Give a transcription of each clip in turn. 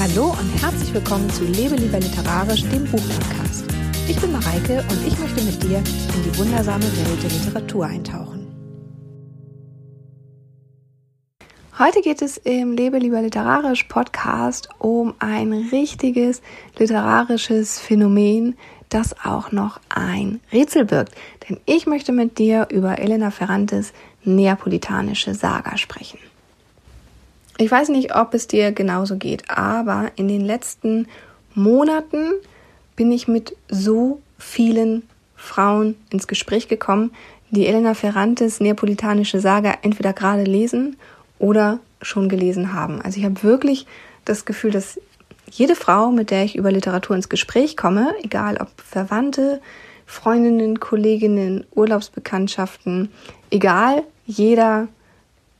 Hallo und herzlich willkommen zu Lebe lieber literarisch, dem Buchpodcast. Ich bin Mareike und ich möchte mit dir in die wundersame Welt der Literatur eintauchen. Heute geht es im Lebe lieber literarisch Podcast um ein richtiges literarisches Phänomen, das auch noch ein Rätsel birgt. Denn ich möchte mit dir über Elena Ferrantes neapolitanische Saga sprechen. Ich weiß nicht, ob es dir genauso geht, aber in den letzten Monaten bin ich mit so vielen Frauen ins Gespräch gekommen, die Elena Ferrantes neapolitanische Saga entweder gerade lesen oder schon gelesen haben. Also ich habe wirklich das Gefühl, dass jede Frau, mit der ich über Literatur ins Gespräch komme, egal ob Verwandte, Freundinnen, Kolleginnen, Urlaubsbekanntschaften, egal, jeder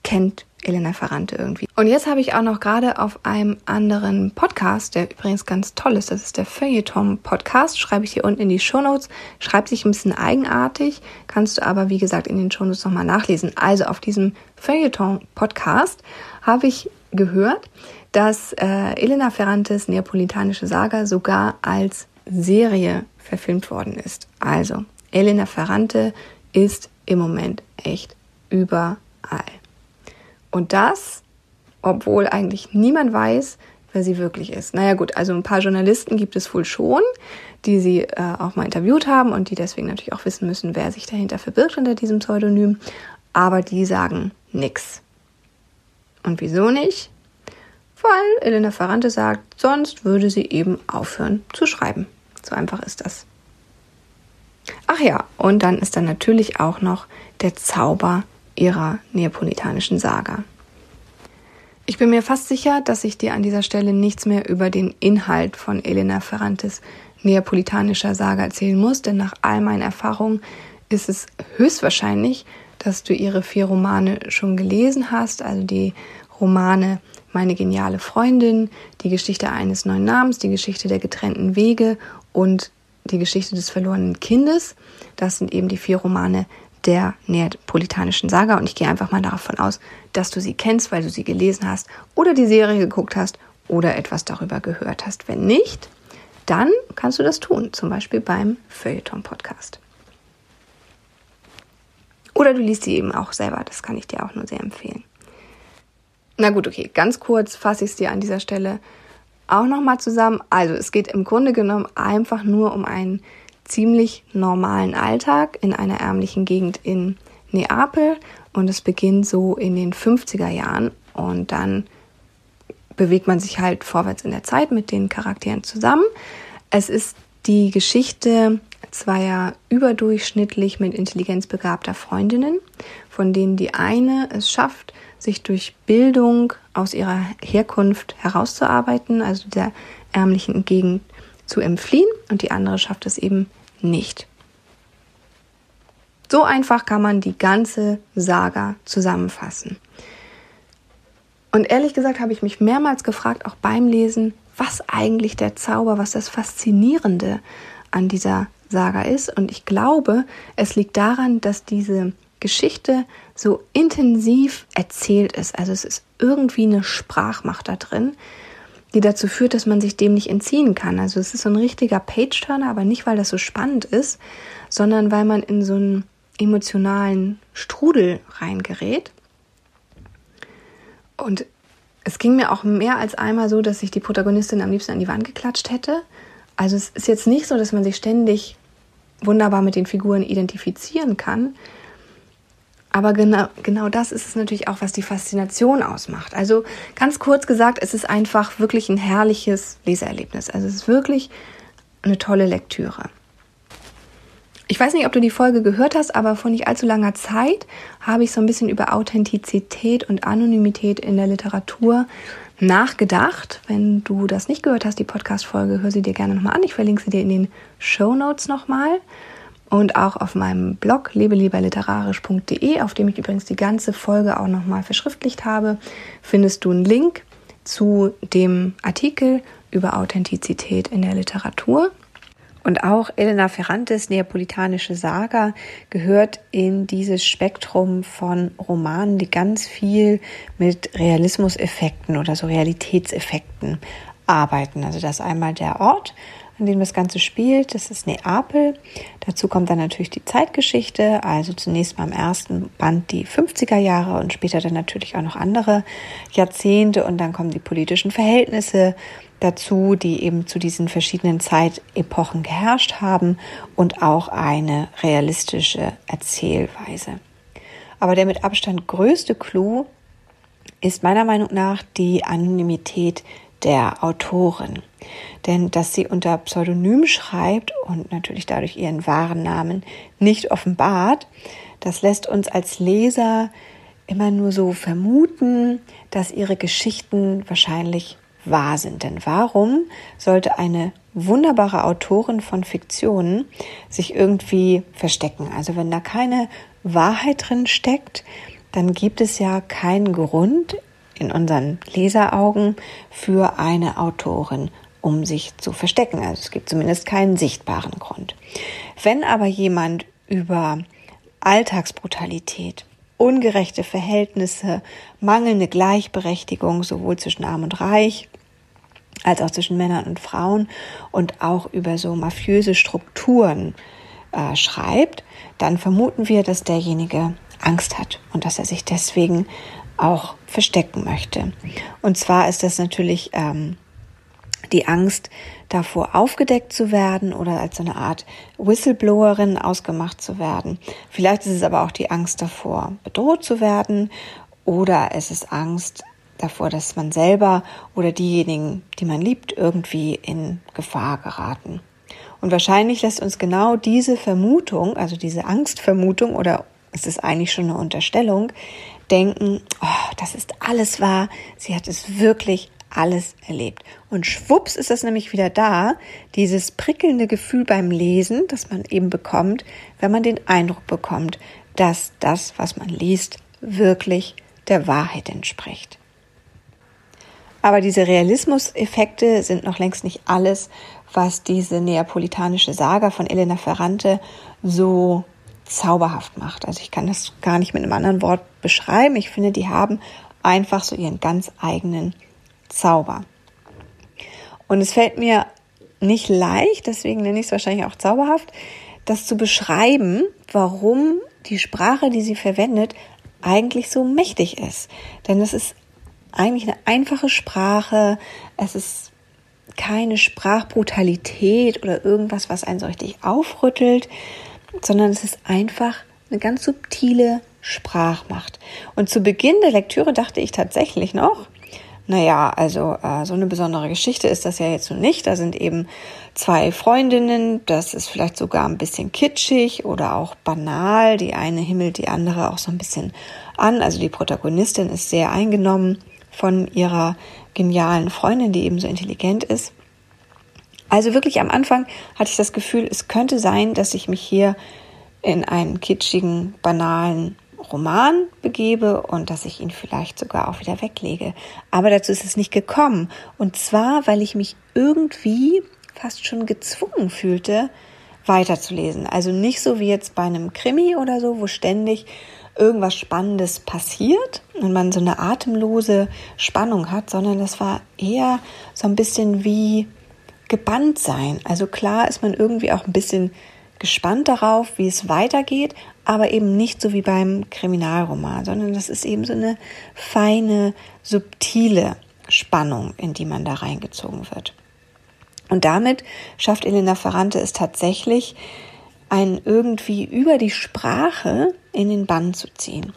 kennt Elena Ferrante irgendwie. Und jetzt habe ich auch noch gerade auf einem anderen Podcast, der übrigens ganz toll ist, das ist der Feuilleton Podcast, schreibe ich hier unten in die Shownotes, schreibt sich ein bisschen eigenartig, kannst du aber wie gesagt in den Shownotes nochmal nachlesen. Also auf diesem Feuilleton Podcast habe ich gehört, dass äh, Elena Ferrantes neapolitanische Saga sogar als Serie verfilmt worden ist. Also Elena Ferrante ist im Moment echt überall. Und das, obwohl eigentlich niemand weiß, wer sie wirklich ist. Naja gut, also ein paar Journalisten gibt es wohl schon, die sie äh, auch mal interviewt haben und die deswegen natürlich auch wissen müssen, wer sich dahinter verbirgt unter diesem Pseudonym. Aber die sagen nix. Und wieso nicht? Weil Elena Ferrante sagt, sonst würde sie eben aufhören zu schreiben. So einfach ist das. Ach ja, und dann ist dann natürlich auch noch der Zauber ihrer neapolitanischen Saga. Ich bin mir fast sicher, dass ich dir an dieser Stelle nichts mehr über den Inhalt von Elena Ferrantes neapolitanischer Saga erzählen muss, denn nach all meinen Erfahrungen ist es höchstwahrscheinlich, dass du ihre vier Romane schon gelesen hast, also die Romane Meine geniale Freundin, die Geschichte eines neuen Namens, die Geschichte der getrennten Wege und die Geschichte des verlorenen Kindes. Das sind eben die vier Romane der neapolitanischen Saga und ich gehe einfach mal davon aus, dass du sie kennst, weil du sie gelesen hast oder die Serie geguckt hast oder etwas darüber gehört hast. Wenn nicht, dann kannst du das tun, zum Beispiel beim Feuilleton-Podcast. Oder du liest sie eben auch selber, das kann ich dir auch nur sehr empfehlen. Na gut, okay, ganz kurz fasse ich es dir an dieser Stelle auch nochmal zusammen. Also es geht im Grunde genommen einfach nur um einen ziemlich normalen Alltag in einer ärmlichen Gegend in Neapel. Und es beginnt so in den 50er Jahren. Und dann bewegt man sich halt vorwärts in der Zeit mit den Charakteren zusammen. Es ist die Geschichte zweier überdurchschnittlich mit Intelligenz begabter Freundinnen, von denen die eine es schafft, sich durch Bildung aus ihrer Herkunft herauszuarbeiten, also der ärmlichen Gegend zu entfliehen, und die andere schafft es eben nicht. So einfach kann man die ganze Saga zusammenfassen. Und ehrlich gesagt habe ich mich mehrmals gefragt, auch beim Lesen, was eigentlich der Zauber, was das Faszinierende an dieser Saga ist. Und ich glaube, es liegt daran, dass diese Geschichte so intensiv erzählt ist. Also es ist irgendwie eine Sprachmacht da drin, die dazu führt, dass man sich dem nicht entziehen kann. Also es ist so ein richtiger Page-Turner, aber nicht, weil das so spannend ist, sondern weil man in so einen emotionalen Strudel reingerät. Und es ging mir auch mehr als einmal so, dass ich die Protagonistin am liebsten an die Wand geklatscht hätte. Also es ist jetzt nicht so, dass man sich ständig wunderbar mit den Figuren identifizieren kann, aber genau, genau das ist es natürlich auch, was die Faszination ausmacht. Also ganz kurz gesagt, es ist einfach wirklich ein herrliches Leseerlebnis. Also es ist wirklich eine tolle Lektüre. Ich weiß nicht, ob du die Folge gehört hast, aber vor nicht allzu langer Zeit habe ich so ein bisschen über Authentizität und Anonymität in der Literatur nachgedacht. Wenn du das nicht gehört hast, die Podcast-Folge, hör sie dir gerne nochmal an. Ich verlinke sie dir in den Show Notes nochmal. Und auch auf meinem Blog lebelieberliterarisch.de, auf dem ich übrigens die ganze Folge auch nochmal verschriftlicht habe, findest du einen Link zu dem Artikel über Authentizität in der Literatur. Und auch Elena Ferrantes Neapolitanische Saga gehört in dieses Spektrum von Romanen, die ganz viel mit Realismuseffekten oder so Realitätseffekten arbeiten. Also das einmal der Ort, an dem das Ganze spielt, das ist Neapel. Dazu kommt dann natürlich die Zeitgeschichte, also zunächst mal im ersten Band die 50er Jahre und später dann natürlich auch noch andere Jahrzehnte und dann kommen die politischen Verhältnisse dazu, die eben zu diesen verschiedenen Zeitepochen geherrscht haben und auch eine realistische Erzählweise. Aber der mit Abstand größte Clou ist meiner Meinung nach die Anonymität der Autorin. Denn dass sie unter Pseudonym schreibt und natürlich dadurch ihren wahren Namen nicht offenbart, das lässt uns als Leser immer nur so vermuten, dass ihre Geschichten wahrscheinlich wahr sind. Denn warum sollte eine wunderbare Autorin von Fiktionen sich irgendwie verstecken? Also wenn da keine Wahrheit drin steckt, dann gibt es ja keinen Grund in unseren Leseraugen für eine Autorin, um sich zu verstecken. Also es gibt zumindest keinen sichtbaren Grund. Wenn aber jemand über Alltagsbrutalität, ungerechte Verhältnisse, mangelnde Gleichberechtigung sowohl zwischen Arm und Reich als auch zwischen Männern und Frauen und auch über so mafiöse Strukturen äh, schreibt, dann vermuten wir, dass derjenige Angst hat und dass er sich deswegen auch verstecken möchte. Und zwar ist das natürlich ähm, die Angst davor, aufgedeckt zu werden oder als so eine Art Whistleblowerin ausgemacht zu werden. Vielleicht ist es aber auch die Angst davor, bedroht zu werden oder es ist Angst davor, dass man selber oder diejenigen, die man liebt, irgendwie in Gefahr geraten. Und wahrscheinlich lässt uns genau diese Vermutung, also diese Angstvermutung oder es ist eigentlich schon eine Unterstellung, denken, oh, das ist alles wahr, sie hat es wirklich alles erlebt. Und schwupps ist das nämlich wieder da, dieses prickelnde Gefühl beim Lesen, das man eben bekommt, wenn man den Eindruck bekommt, dass das, was man liest, wirklich der Wahrheit entspricht. Aber diese Realismuseffekte sind noch längst nicht alles, was diese neapolitanische Saga von Elena Ferrante so zauberhaft macht. Also ich kann das gar nicht mit einem anderen Wort beschreiben. Ich finde, die haben einfach so ihren ganz eigenen Zauber. Und es fällt mir nicht leicht, deswegen nenne ich es wahrscheinlich auch zauberhaft, das zu beschreiben, warum die Sprache, die sie verwendet, eigentlich so mächtig ist. Denn es ist eigentlich eine einfache Sprache, es ist keine Sprachbrutalität oder irgendwas, was einen so richtig aufrüttelt, sondern es ist einfach eine ganz subtile Sprachmacht. Und zu Beginn der Lektüre dachte ich tatsächlich noch, naja, also äh, so eine besondere Geschichte ist das ja jetzt nun nicht. Da sind eben zwei Freundinnen, das ist vielleicht sogar ein bisschen kitschig oder auch banal. Die eine himmelt die andere auch so ein bisschen an. Also die Protagonistin ist sehr eingenommen von ihrer genialen Freundin, die eben so intelligent ist. Also wirklich am Anfang hatte ich das Gefühl, es könnte sein, dass ich mich hier in einen kitschigen, banalen Roman begebe und dass ich ihn vielleicht sogar auch wieder weglege. Aber dazu ist es nicht gekommen. Und zwar, weil ich mich irgendwie fast schon gezwungen fühlte, weiterzulesen. Also nicht so wie jetzt bei einem Krimi oder so, wo ständig irgendwas Spannendes passiert und man so eine atemlose Spannung hat, sondern das war eher so ein bisschen wie gebannt sein. Also klar ist man irgendwie auch ein bisschen gespannt darauf, wie es weitergeht, aber eben nicht so wie beim Kriminalroman, sondern das ist eben so eine feine, subtile Spannung, in die man da reingezogen wird. Und damit schafft Elena Ferrante es tatsächlich, einen irgendwie über die Sprache in den Bann zu ziehen.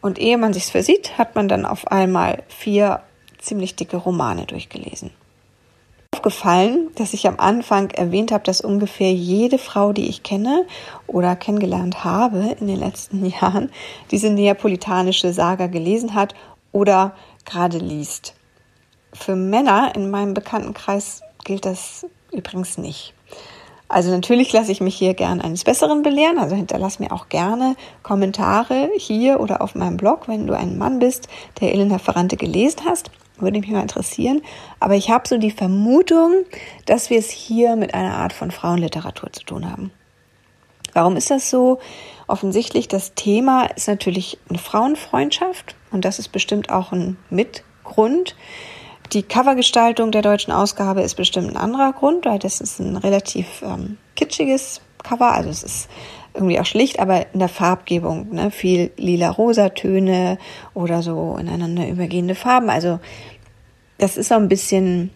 Und ehe man sich's versieht, hat man dann auf einmal vier ziemlich dicke Romane durchgelesen aufgefallen, dass ich am Anfang erwähnt habe, dass ungefähr jede Frau, die ich kenne oder kennengelernt habe in den letzten Jahren, diese neapolitanische Saga gelesen hat oder gerade liest. Für Männer in meinem Bekanntenkreis gilt das übrigens nicht. Also natürlich lasse ich mich hier gern eines Besseren belehren, also hinterlass mir auch gerne Kommentare hier oder auf meinem Blog, wenn du ein Mann bist, der Elena Ferrante gelesen hast. Würde mich mal interessieren. Aber ich habe so die Vermutung, dass wir es hier mit einer Art von Frauenliteratur zu tun haben. Warum ist das so? Offensichtlich, das Thema ist natürlich eine Frauenfreundschaft und das ist bestimmt auch ein Mitgrund. Die Covergestaltung der deutschen Ausgabe ist bestimmt ein anderer Grund, weil das ist ein relativ ähm, kitschiges Cover, also es ist irgendwie auch schlicht, aber in der Farbgebung, ne, viel lila-rosa Töne oder so ineinander übergehende Farben. Also das ist so ein bisschen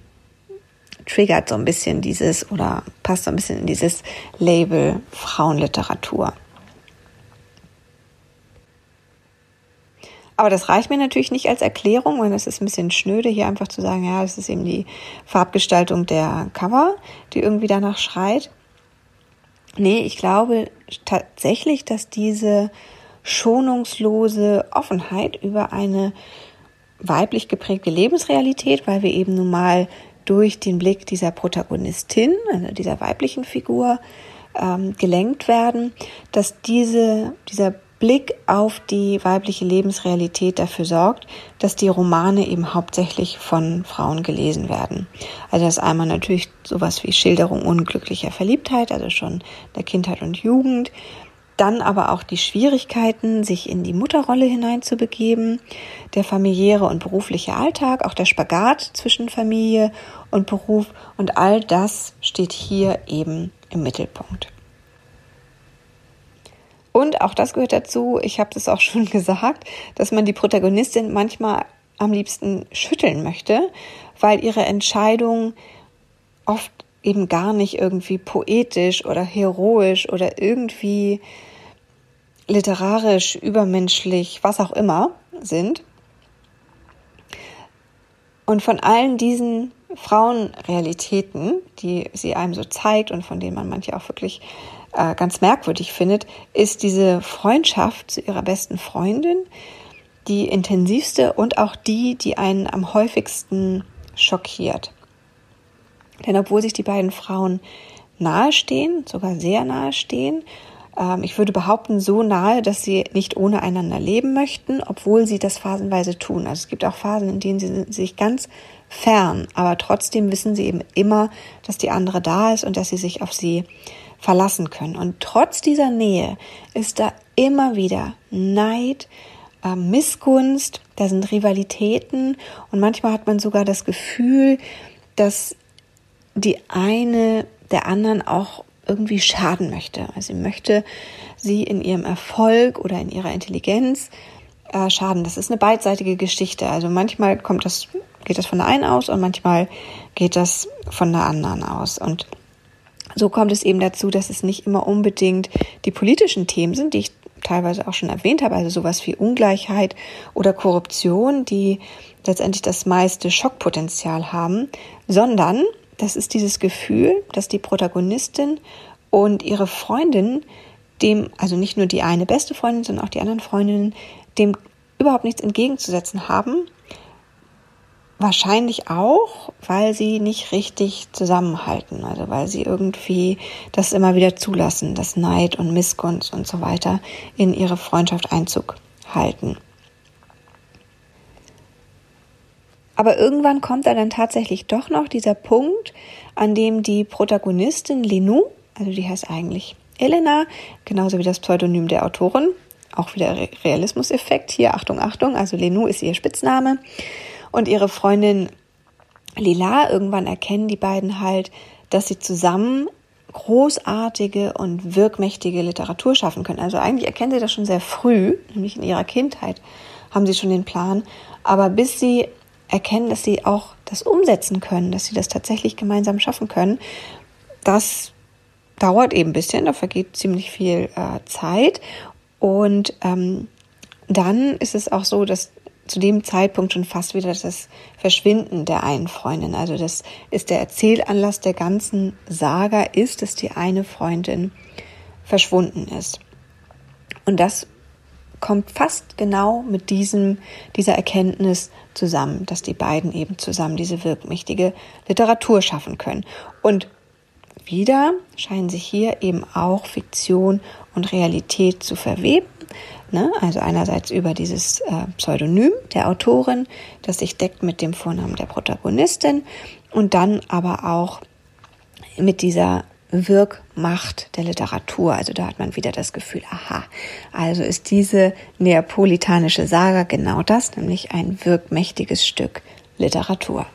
triggert so ein bisschen dieses oder passt so ein bisschen in dieses Label Frauenliteratur. Aber das reicht mir natürlich nicht als Erklärung, weil es ist ein bisschen schnöde, hier einfach zu sagen, ja, das ist eben die Farbgestaltung der Cover, die irgendwie danach schreit. Nee, ich glaube tatsächlich, dass diese schonungslose Offenheit über eine weiblich geprägte Lebensrealität, weil wir eben nun mal durch den Blick dieser Protagonistin, also dieser weiblichen Figur, ähm, gelenkt werden, dass diese, dieser Blick auf die weibliche Lebensrealität dafür sorgt, dass die Romane eben hauptsächlich von Frauen gelesen werden. Also das ist einmal natürlich sowas wie Schilderung unglücklicher Verliebtheit, also schon der Kindheit und Jugend, dann aber auch die Schwierigkeiten, sich in die Mutterrolle hineinzubegeben, der familiäre und berufliche Alltag, auch der Spagat zwischen Familie und Beruf und all das steht hier eben im Mittelpunkt. Und auch das gehört dazu, ich habe das auch schon gesagt, dass man die Protagonistin manchmal am liebsten schütteln möchte, weil ihre Entscheidung oft eben gar nicht irgendwie poetisch oder heroisch oder irgendwie literarisch, übermenschlich, was auch immer sind. Und von allen diesen Frauenrealitäten, die sie einem so zeigt und von denen man manche auch wirklich äh, ganz merkwürdig findet, ist diese Freundschaft zu ihrer besten Freundin die intensivste und auch die, die einen am häufigsten schockiert. Denn obwohl sich die beiden Frauen nahestehen, sogar sehr nahestehen, ähm, ich würde behaupten, so nahe, dass sie nicht ohne einander leben möchten, obwohl sie das phasenweise tun. Also es gibt auch Phasen, in denen sie sich ganz fern, aber trotzdem wissen sie eben immer, dass die andere da ist und dass sie sich auf sie verlassen können. Und trotz dieser Nähe ist da immer wieder Neid, äh, Missgunst, da sind Rivalitäten und manchmal hat man sogar das Gefühl, dass die eine der anderen auch irgendwie schaden möchte. Also sie möchte sie in ihrem Erfolg oder in ihrer Intelligenz äh, schaden. Das ist eine beidseitige Geschichte. Also manchmal kommt das, geht das von der einen aus und manchmal geht das von der anderen aus. Und so kommt es eben dazu, dass es nicht immer unbedingt die politischen Themen sind, die ich teilweise auch schon erwähnt habe, also sowas wie Ungleichheit oder Korruption, die letztendlich das meiste Schockpotenzial haben, sondern das ist dieses Gefühl, dass die Protagonistin und ihre Freundin dem, also nicht nur die eine beste Freundin, sondern auch die anderen Freundinnen, dem überhaupt nichts entgegenzusetzen haben. Wahrscheinlich auch, weil sie nicht richtig zusammenhalten, also weil sie irgendwie das immer wieder zulassen, dass Neid und Missgunst und so weiter in ihre Freundschaft Einzug halten. Aber irgendwann kommt da dann tatsächlich doch noch dieser Punkt, an dem die Protagonistin Lenou, also die heißt eigentlich Elena, genauso wie das Pseudonym der Autorin, auch wieder Realismuseffekt hier, Achtung, Achtung, also Lenou ist ihr Spitzname und ihre Freundin Lila, irgendwann erkennen die beiden halt, dass sie zusammen großartige und wirkmächtige Literatur schaffen können. Also eigentlich erkennen sie das schon sehr früh, nämlich in ihrer Kindheit haben sie schon den Plan, aber bis sie erkennen, dass sie auch das umsetzen können, dass sie das tatsächlich gemeinsam schaffen können. Das dauert eben ein bisschen, da vergeht ziemlich viel äh, Zeit. Und ähm, dann ist es auch so, dass zu dem Zeitpunkt schon fast wieder das Verschwinden der einen Freundin. Also das ist der Erzählanlass der ganzen Saga ist, dass die eine Freundin verschwunden ist. Und das kommt fast genau mit diesem, dieser Erkenntnis zusammen, dass die beiden eben zusammen diese wirkmächtige Literatur schaffen können. Und wieder scheinen sich hier eben auch Fiktion und Realität zu verweben. Ne? Also einerseits über dieses äh, Pseudonym der Autorin, das sich deckt mit dem Vornamen der Protagonistin und dann aber auch mit dieser Wirkmacht der Literatur. Also da hat man wieder das Gefühl, aha, also ist diese neapolitanische Saga genau das, nämlich ein wirkmächtiges Stück Literatur.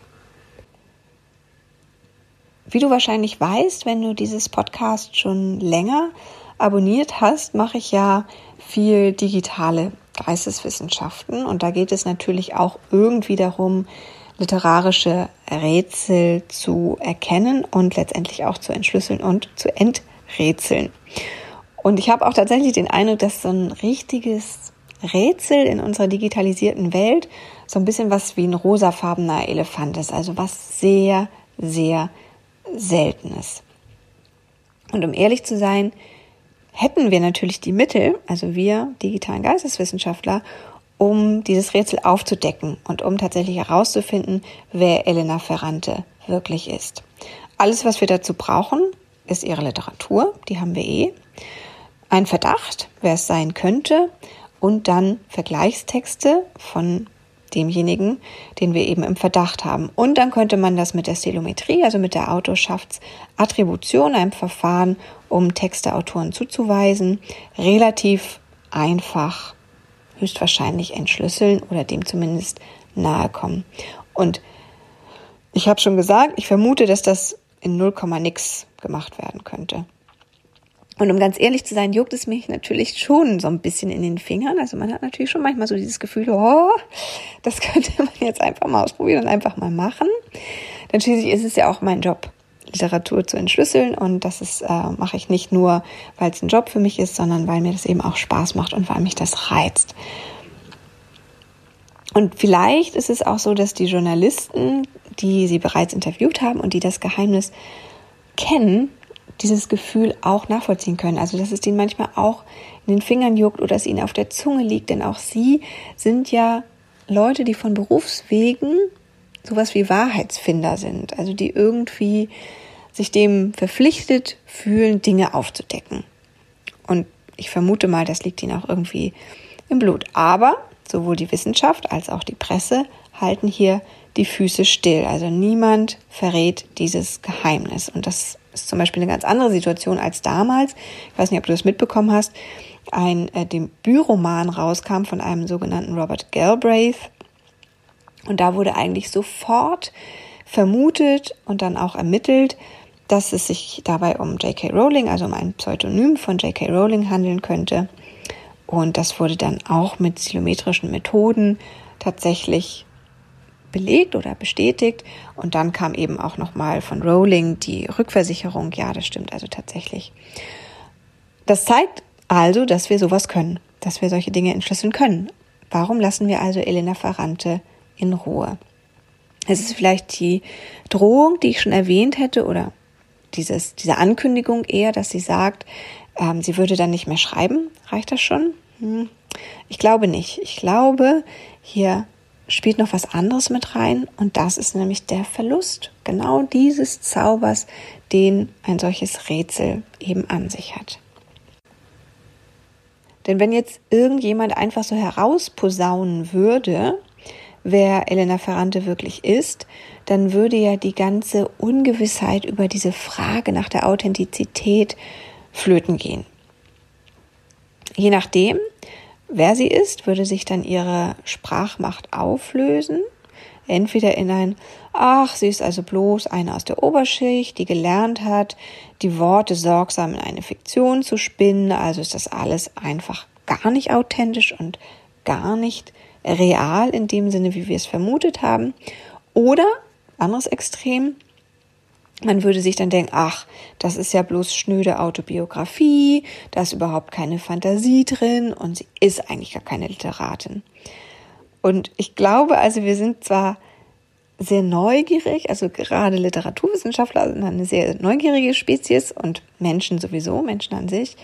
Wie du wahrscheinlich weißt, wenn du dieses Podcast schon länger abonniert hast, mache ich ja viel digitale Geisteswissenschaften und da geht es natürlich auch irgendwie darum, literarische Rätsel zu erkennen und letztendlich auch zu entschlüsseln und zu enträtseln. Und ich habe auch tatsächlich den Eindruck, dass so ein richtiges Rätsel in unserer digitalisierten Welt so ein bisschen was wie ein rosafarbener Elefant ist, also was sehr, sehr Seltenes. Und um ehrlich zu sein, hätten wir natürlich die Mittel, also wir digitalen Geisteswissenschaftler, um dieses Rätsel aufzudecken und um tatsächlich herauszufinden, wer Elena Ferrante wirklich ist. Alles, was wir dazu brauchen, ist ihre Literatur, die haben wir eh, ein Verdacht, wer es sein könnte, und dann Vergleichstexte von demjenigen, den wir eben im Verdacht haben. Und dann könnte man das mit der Stilometrie, also mit der Autorschaftsattribution, einem Verfahren, um Texte Autoren zuzuweisen, relativ einfach höchstwahrscheinlich entschlüsseln oder dem zumindest nahe kommen. Und ich habe schon gesagt, ich vermute, dass das in 0, nix gemacht werden könnte. Und um ganz ehrlich zu sein, juckt es mich natürlich schon so ein bisschen in den Fingern. Also man hat natürlich schon manchmal so dieses Gefühl, oh, das könnte man jetzt einfach mal ausprobieren und einfach mal machen. Denn schließlich ist es ja auch mein Job, Literatur zu entschlüsseln. Und das ist, äh, mache ich nicht nur, weil es ein Job für mich ist, sondern weil mir das eben auch Spaß macht und weil mich das reizt. Und vielleicht ist es auch so, dass die Journalisten, die sie bereits interviewt haben und die das Geheimnis kennen, dieses Gefühl auch nachvollziehen können. Also dass es ihnen manchmal auch in den Fingern juckt oder es ihnen auf der Zunge liegt, denn auch sie sind ja Leute, die von Berufswegen sowas wie Wahrheitsfinder sind, also die irgendwie sich dem verpflichtet fühlen, Dinge aufzudecken. Und ich vermute mal, das liegt ihnen auch irgendwie im Blut. Aber sowohl die Wissenschaft als auch die Presse halten hier die Füße still. Also niemand verrät dieses Geheimnis. Und das ist zum Beispiel eine ganz andere Situation als damals. Ich weiß nicht, ob du das mitbekommen hast. Ein äh, Debütroman rauskam von einem sogenannten Robert Galbraith. Und da wurde eigentlich sofort vermutet und dann auch ermittelt, dass es sich dabei um J.K. Rowling, also um ein Pseudonym von J.K. Rowling handeln könnte. Und das wurde dann auch mit silometrischen Methoden tatsächlich belegt oder bestätigt. Und dann kam eben auch nochmal von Rowling die Rückversicherung. Ja, das stimmt also tatsächlich. Das zeigt also, dass wir sowas können, dass wir solche Dinge entschlüsseln können. Warum lassen wir also Elena Ferrante in Ruhe? Es ist vielleicht die Drohung, die ich schon erwähnt hätte, oder dieses, diese Ankündigung eher, dass sie sagt, ähm, sie würde dann nicht mehr schreiben. Reicht das schon? Hm. Ich glaube nicht. Ich glaube, hier spielt noch was anderes mit rein und das ist nämlich der Verlust genau dieses Zaubers, den ein solches Rätsel eben an sich hat. Denn wenn jetzt irgendjemand einfach so herausposaunen würde, wer Elena Ferrante wirklich ist, dann würde ja die ganze Ungewissheit über diese Frage nach der Authentizität flöten gehen. Je nachdem, wer sie ist, würde sich dann ihre Sprachmacht auflösen. Entweder in ein, ach, sie ist also bloß eine aus der Oberschicht, die gelernt hat, die Worte sorgsam in eine Fiktion zu spinnen, also ist das alles einfach gar nicht authentisch und gar nicht real in dem Sinne, wie wir es vermutet haben. Oder, anderes Extrem, man würde sich dann denken, ach, das ist ja bloß schnöde Autobiografie, da ist überhaupt keine Fantasie drin und sie ist eigentlich gar keine Literatin. Und ich glaube also, wir sind zwar sehr neugierig, also gerade Literaturwissenschaftler sind eine sehr neugierige Spezies und Menschen sowieso, Menschen an sich.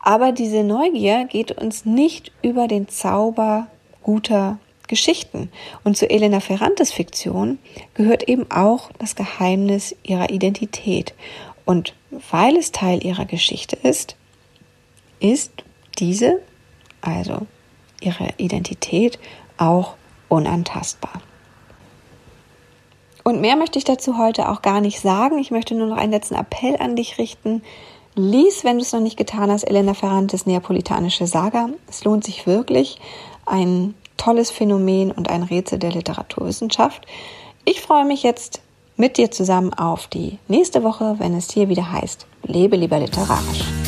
Aber diese Neugier geht uns nicht über den Zauber guter Geschichten. Und zu Elena Ferrantes Fiktion gehört eben auch das Geheimnis ihrer Identität. Und weil es Teil ihrer Geschichte ist, ist diese also ihre Identität auch unantastbar. Und mehr möchte ich dazu heute auch gar nicht sagen. Ich möchte nur noch einen letzten Appell an dich richten. Lies, wenn du es noch nicht getan hast, Elena Ferrantes Neapolitanische Saga. Es lohnt sich wirklich. Ein tolles Phänomen und ein Rätsel der Literaturwissenschaft. Ich freue mich jetzt mit dir zusammen auf die nächste Woche, wenn es hier wieder heißt, lebe lieber literarisch.